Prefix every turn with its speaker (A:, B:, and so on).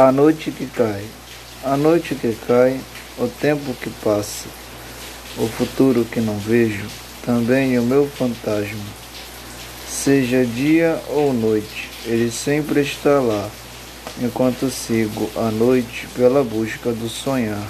A: A noite que cai, a noite que cai, o tempo que passa, o futuro que não vejo, também o meu fantasma. Seja dia ou noite, ele sempre está lá, enquanto sigo a noite pela busca do sonhar.